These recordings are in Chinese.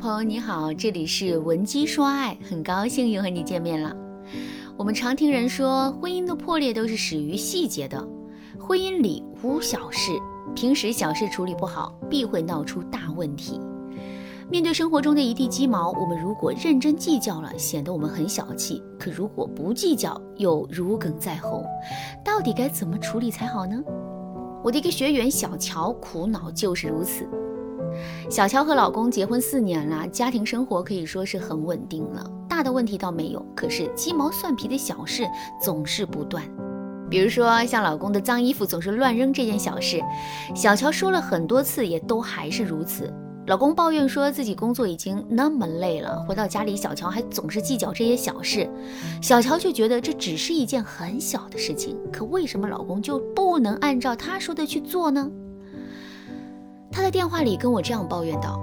朋友你好，这里是文姬说爱，很高兴又和你见面了。我们常听人说，婚姻的破裂都是始于细节的，婚姻里无小事，平时小事处理不好，必会闹出大问题。面对生活中的一地鸡毛，我们如果认真计较了，显得我们很小气；可如果不计较，又如鲠在喉。到底该怎么处理才好呢？我的一个学员小乔苦恼就是如此。小乔和老公结婚四年了，家庭生活可以说是很稳定了，大的问题倒没有。可是鸡毛蒜皮的小事总是不断，比如说像老公的脏衣服总是乱扔这件小事，小乔说了很多次，也都还是如此。老公抱怨说自己工作已经那么累了，回到家里小乔还总是计较这些小事，小乔却觉得这只是一件很小的事情，可为什么老公就不能按照他说的去做呢？他在电话里跟我这样抱怨道：“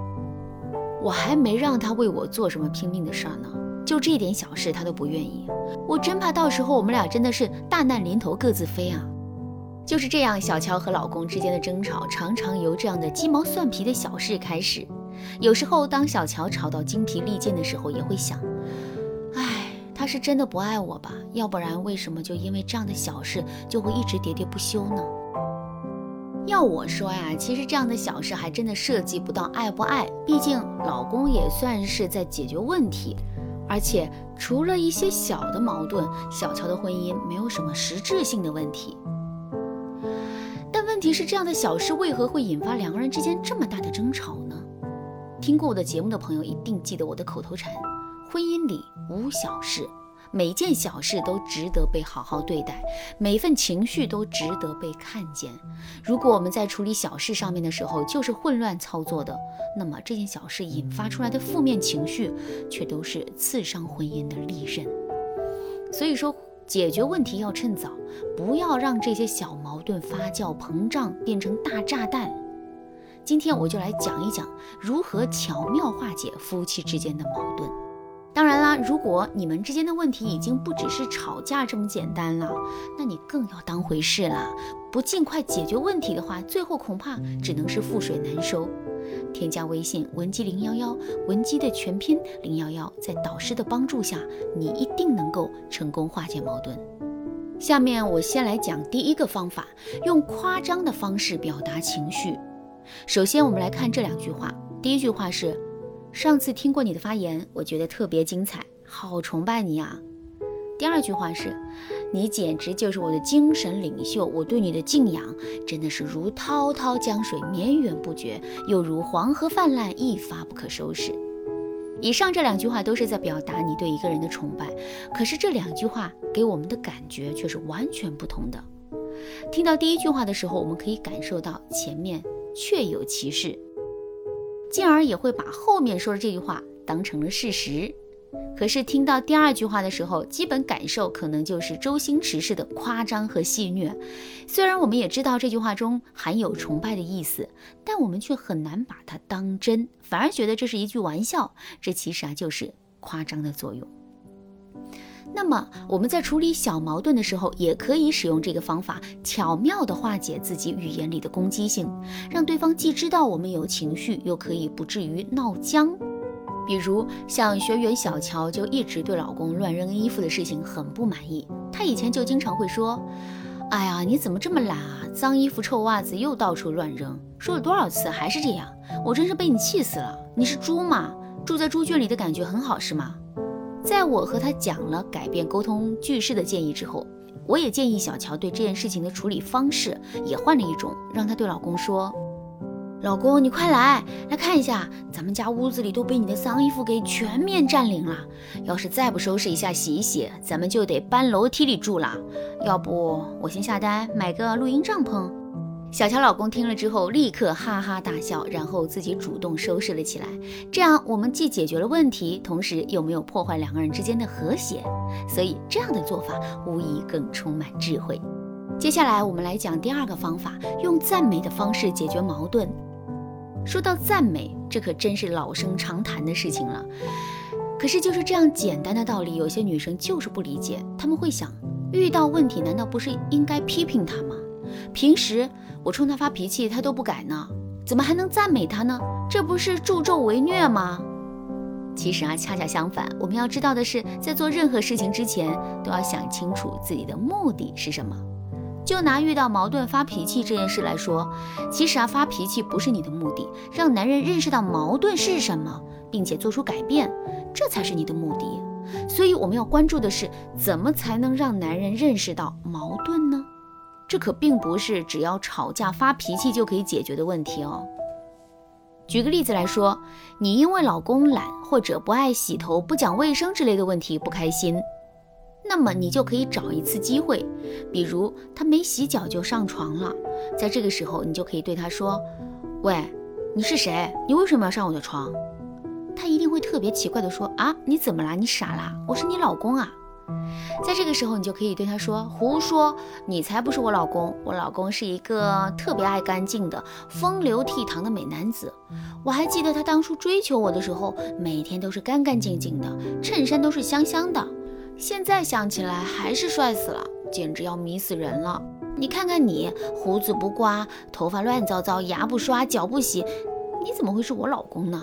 我还没让他为我做什么拼命的事儿呢，就这点小事他都不愿意，我真怕到时候我们俩真的是大难临头各自飞啊！”就是这样，小乔和老公之间的争吵常常由这样的鸡毛蒜皮的小事开始。有时候，当小乔吵到精疲力尽的时候，也会想：“哎，他是真的不爱我吧？要不然为什么就因为这样的小事就会一直喋喋不休呢？”要我说呀，其实这样的小事还真的涉及不到爱不爱，毕竟老公也算是在解决问题，而且除了一些小的矛盾，小乔的婚姻没有什么实质性的问题。但问题是，这样的小事为何会引发两个人之间这么大的争吵呢？听过我的节目的朋友一定记得我的口头禅：婚姻里无小事。每件小事都值得被好好对待，每份情绪都值得被看见。如果我们在处理小事上面的时候就是混乱操作的，那么这件小事引发出来的负面情绪却都是刺伤婚姻的利刃。所以说，解决问题要趁早，不要让这些小矛盾发酵膨胀变成大炸弹。今天我就来讲一讲如何巧妙化解夫妻之间的矛盾。当然啦，如果你们之间的问题已经不只是吵架这么简单了，那你更要当回事了。不尽快解决问题的话，最后恐怕只能是覆水难收。添加微信文姬零幺幺，文姬的全拼零幺幺，在导师的帮助下，你一定能够成功化解矛盾。下面我先来讲第一个方法，用夸张的方式表达情绪。首先，我们来看这两句话。第一句话是。上次听过你的发言，我觉得特别精彩，好崇拜你啊！第二句话是，你简直就是我的精神领袖，我对你的敬仰真的是如滔滔江水绵延不绝，又如黄河泛滥一发不可收拾。以上这两句话都是在表达你对一个人的崇拜，可是这两句话给我们的感觉却是完全不同的。听到第一句话的时候，我们可以感受到前面确有其事。进而也会把后面说的这句话当成了事实。可是听到第二句话的时候，基本感受可能就是周星驰式的夸张和戏谑。虽然我们也知道这句话中含有崇拜的意思，但我们却很难把它当真，反而觉得这是一句玩笑。这其实啊，就是夸张的作用。那么我们在处理小矛盾的时候，也可以使用这个方法，巧妙地化解自己语言里的攻击性，让对方既知道我们有情绪，又可以不至于闹僵。比如像学员小乔就一直对老公乱扔衣服的事情很不满意，她以前就经常会说：“哎呀，你怎么这么懒啊？脏衣服、臭袜子又到处乱扔，说了多少次还是这样，我真是被你气死了！你是猪吗？住在猪圈里的感觉很好是吗？”在我和他讲了改变沟通句式的建议之后，我也建议小乔对这件事情的处理方式也换了一种，让他对老公说：“老公，你快来来看一下，咱们家屋子里都被你的脏衣服给全面占领了。要是再不收拾一下、洗一洗，咱们就得搬楼梯里住了。要不我先下单买个露营帐篷。”小乔老公听了之后，立刻哈哈大笑，然后自己主动收拾了起来。这样，我们既解决了问题，同时又没有破坏两个人之间的和谐，所以这样的做法无疑更充满智慧。接下来，我们来讲第二个方法，用赞美的方式解决矛盾。说到赞美，这可真是老生常谈的事情了。可是，就是这样简单的道理，有些女生就是不理解。她们会想，遇到问题，难道不是应该批评他吗？平时我冲他发脾气，他都不改呢，怎么还能赞美他呢？这不是助纣为虐吗？其实啊，恰恰相反，我们要知道的是，在做任何事情之前，都要想清楚自己的目的是什么。就拿遇到矛盾发脾气这件事来说，其实啊，发脾气不是你的目的，让男人认识到矛盾是什么，并且做出改变，这才是你的目的。所以我们要关注的是，怎么才能让男人认识到矛盾呢？这可并不是只要吵架发脾气就可以解决的问题哦。举个例子来说，你因为老公懒或者不爱洗头、不讲卫生之类的问题不开心，那么你就可以找一次机会，比如他没洗脚就上床了，在这个时候你就可以对他说：“喂，你是谁？你为什么要上我的床？”他一定会特别奇怪的说：“啊，你怎么啦？你傻啦？我是你老公啊！”在这个时候，你就可以对他说：“胡说，你才不是我老公！我老公是一个特别爱干净的、风流倜傥的美男子。我还记得他当初追求我的时候，每天都是干干净净的，衬衫都是香香的。现在想起来还是帅死了，简直要迷死人了！你看看你，胡子不刮，头发乱糟糟，牙不刷，脚不洗，你怎么会是我老公呢？”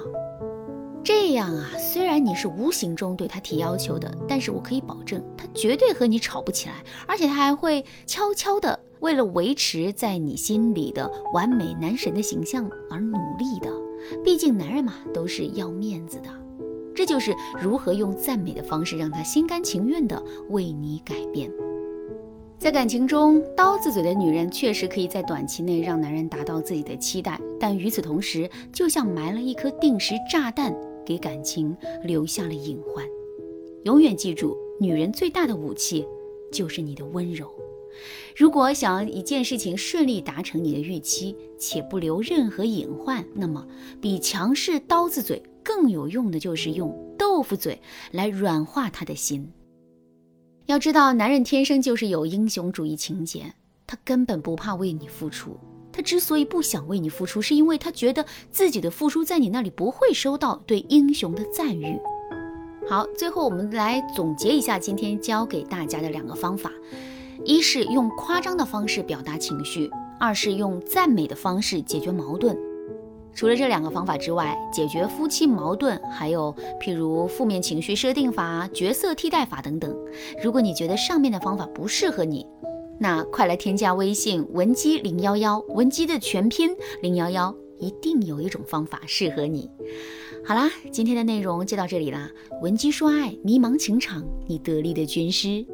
这样啊，虽然你是无形中对他提要求的，但是我可以保证，他绝对和你吵不起来，而且他还会悄悄的为了维持在你心里的完美男神的形象而努力的。毕竟男人嘛，都是要面子的。这就是如何用赞美的方式让他心甘情愿的为你改变。在感情中，刀子嘴的女人确实可以在短期内让男人达到自己的期待，但与此同时，就像埋了一颗定时炸弹。给感情留下了隐患。永远记住，女人最大的武器就是你的温柔。如果想要一件事情顺利达成你的预期，且不留任何隐患，那么比强势刀子嘴更有用的就是用豆腐嘴来软化他的心。要知道，男人天生就是有英雄主义情节，他根本不怕为你付出。他之所以不想为你付出，是因为他觉得自己的付出在你那里不会收到对英雄的赞誉。好，最后我们来总结一下今天教给大家的两个方法：一是用夸张的方式表达情绪，二是用赞美的方式解决矛盾。除了这两个方法之外，解决夫妻矛盾还有譬如负面情绪设定法、角色替代法等等。如果你觉得上面的方法不适合你，那快来添加微信文姬零幺幺，文姬的全拼零幺幺，一定有一种方法适合你。好啦，今天的内容就到这里啦。文姬说爱，迷茫情场，你得力的军师。